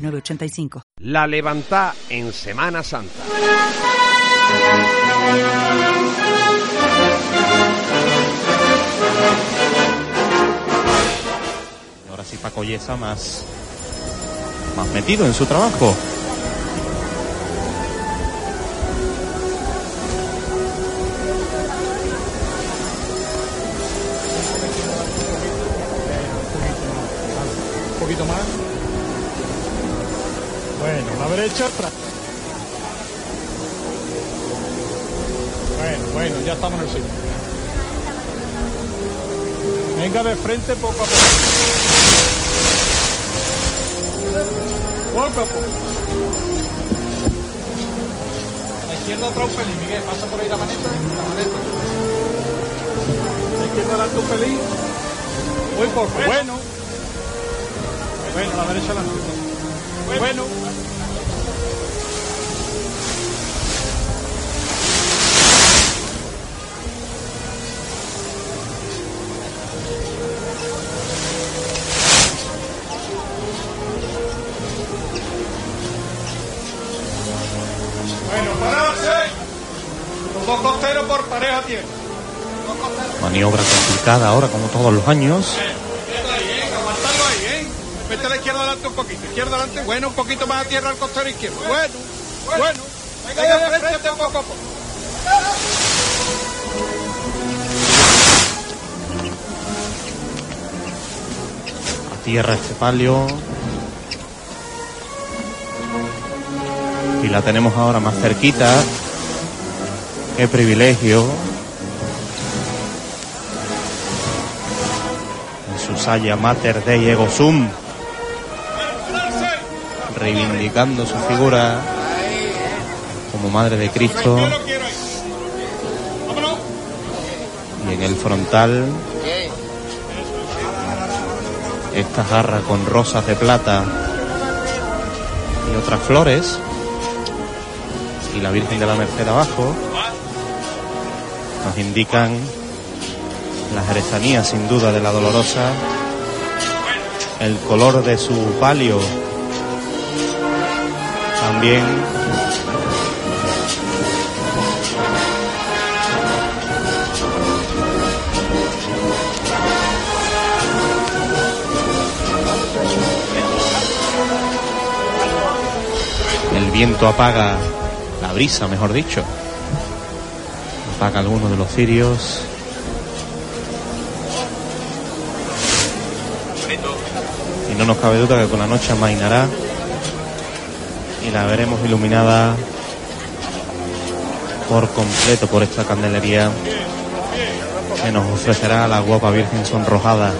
906985. La levanta en Semana Santa. Ahora sí Paco Yesa más, más metido en su trabajo. Atrás. Bueno, bueno, ya estamos en el sitio. Venga de frente poco a poco. Poco a poco. A la izquierda atrás un pelín, Miguel. Pasa por ahí la maneta. La maneta. A la izquierda adelante un pelín. Muy poco. Bueno. Bueno, la derecha adelante. Bueno. Bueno, Maniobra complicada ahora como todos los años. Vete a la izquierda adelante un poquito. Izquierda adelante. Bueno, un poquito más a tierra al costero izquierdo. Bueno, bueno. Venga de frente poco a poco. A tierra este palio. Y la tenemos ahora más cerquita. Qué privilegio. Saya Mater Dei Ego Sum. Reivindicando su figura como Madre de Cristo. Y en el frontal esta jarra con rosas de plata y otras flores y la Virgen de la Merced abajo nos indican la jerezanías sin duda de la dolorosa el color de su palio también El viento apaga la brisa, mejor dicho. Apaga algunos de los cirios. No nos cabe duda que con la noche amainará y la veremos iluminada por completo por esta candelería que nos ofrecerá la guapa Virgen sonrojada.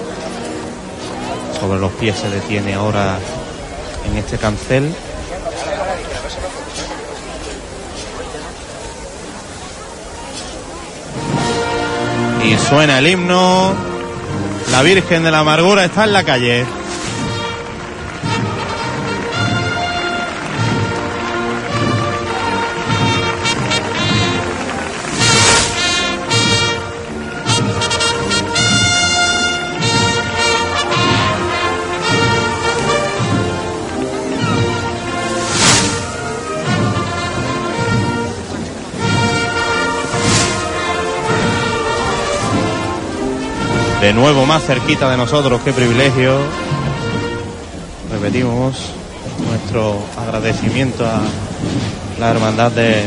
Sobre los pies se detiene ahora en este cancel. Y suena el himno. La Virgen de la Amargura está en la calle. De nuevo más cerquita de nosotros, qué privilegio. Repetimos nuestro agradecimiento a la hermandad de,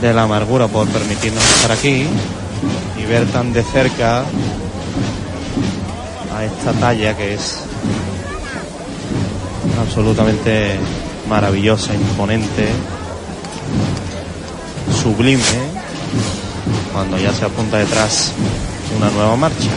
de la amargura por permitirnos estar aquí y ver tan de cerca a esta talla que es absolutamente maravillosa, imponente, sublime cuando ya se apunta detrás una nueva marcha.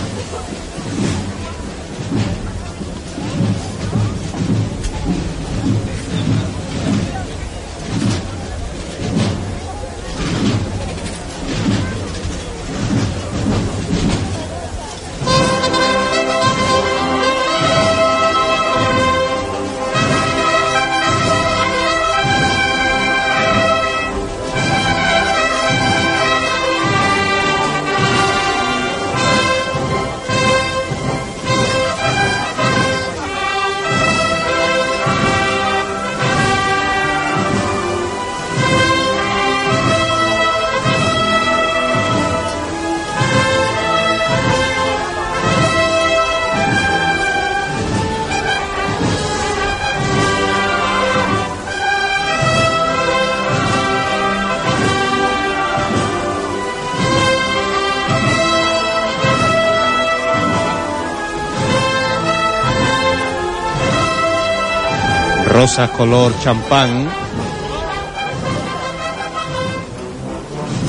Rosas color champán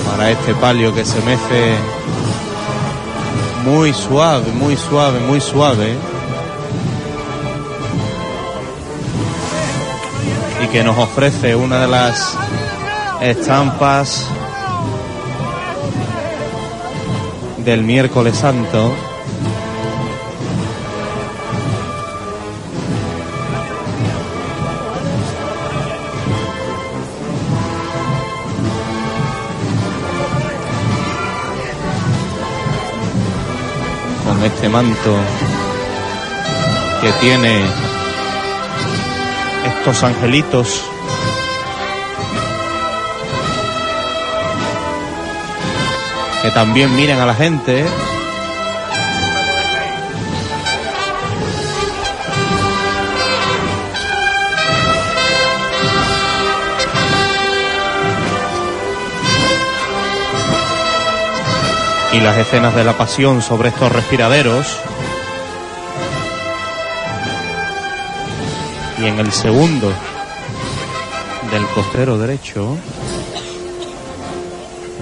para este palio que se mece muy suave, muy suave, muy suave. Y que nos ofrece una de las estampas del miércoles santo. Este manto que tiene estos angelitos que también miren a la gente. Y las escenas de la pasión sobre estos respiraderos. Y en el segundo del costero derecho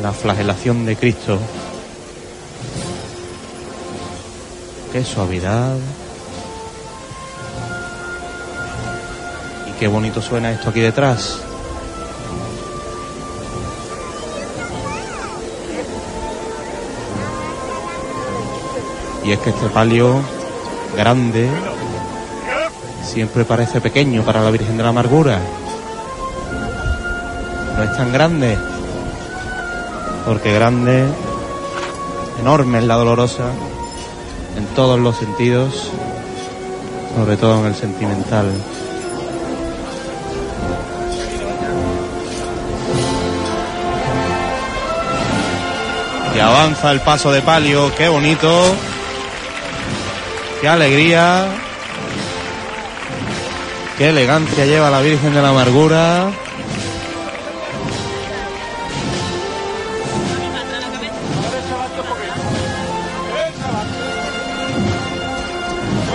la flagelación de Cristo. Qué suavidad. Y qué bonito suena esto aquí detrás. Y es que este palio grande siempre parece pequeño para la Virgen de la Amargura. No es tan grande porque grande, enorme es la dolorosa, en todos los sentidos, sobre todo en el sentimental. Y avanza el paso de palio, qué bonito, qué alegría, qué elegancia lleva la Virgen de la Amargura.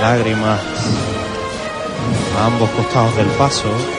lágrimas a ambos costados del paso.